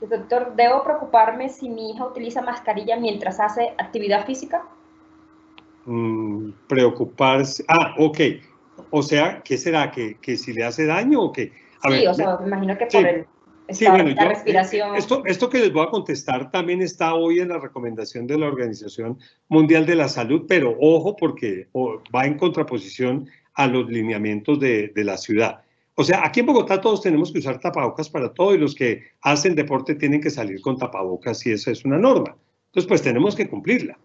Doctor, ¿debo preocuparme si mi hija utiliza mascarilla mientras hace actividad física? Mm, preocuparse. Ah, ok. O sea, ¿qué será? ¿Que, que si le hace daño o qué? sí, o sea, me imagino que por el Sí, bueno, yo, respiración. Esto, esto que les voy a contestar también está hoy en la recomendación de la Organización Mundial de la Salud, pero ojo porque va en contraposición a los lineamientos de, de la ciudad. O sea, aquí en Bogotá todos tenemos que usar tapabocas para todo y los que hacen deporte tienen que salir con tapabocas y esa es una norma. Entonces, pues tenemos que cumplirla.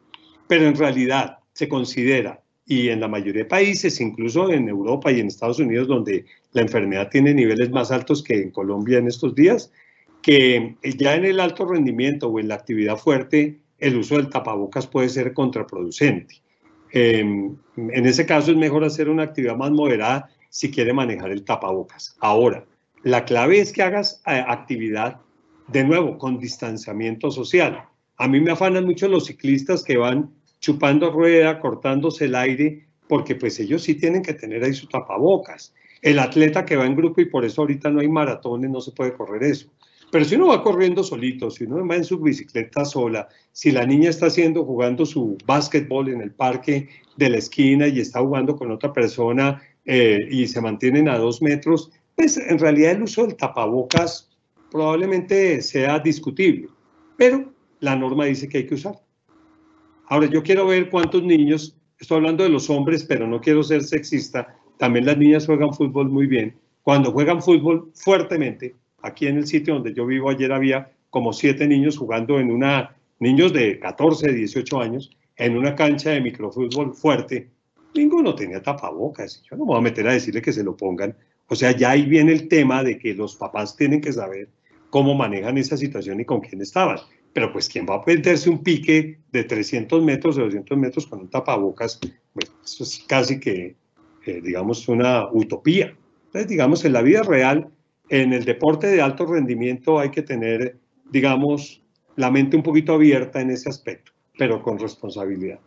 Pero en realidad se considera, y en la mayoría de países, incluso en Europa y en Estados Unidos, donde la enfermedad tiene niveles más altos que en Colombia en estos días, que ya en el alto rendimiento o en la actividad fuerte, el uso del tapabocas puede ser contraproducente. Em, en ese caso es mejor hacer una actividad más moderada si quiere manejar el tapabocas. Ahora, la clave es que hagas eh, actividad de nuevo con distanciamiento social. A mí me afanan mucho los ciclistas que van chupando rueda, cortándose el aire, porque pues ellos sí tienen que tener ahí su tapabocas. El atleta que va en grupo y por eso ahorita no hay maratones, no se puede correr eso. Pero si uno va corriendo solito, si uno va en su bicicleta sola, si la niña está haciendo, jugando su básquetbol en el parque de la esquina y está jugando con otra persona eh, y se mantienen a dos metros, pues en realidad el uso del tapabocas probablemente sea discutible, pero la norma dice que hay que usar. Ahora, yo quiero ver cuántos niños, estoy hablando de los hombres, pero no quiero ser sexista, también las niñas juegan fútbol muy bien. Cuando juegan fútbol fuertemente, aquí en el sitio donde yo vivo ayer había como siete niños jugando en una, niños de 14, 18 años, en una cancha de microfútbol fuerte, ninguno tenía tapabocas. Yo no me voy a meter a decirle que se lo pongan. O sea, ya ahí viene el tema de que los papás tienen que saber cómo manejan esa situación y con quién estaban. Pero pues, ¿quién va a perderse un pique de 300 metros, de 200 metros con un tapabocas? Eso es casi que, eh, digamos, una utopía. Entonces, digamos, en la vida real, en el deporte de alto rendimiento hay que tener, digamos, la mente un poquito abierta en ese aspecto, pero con responsabilidad.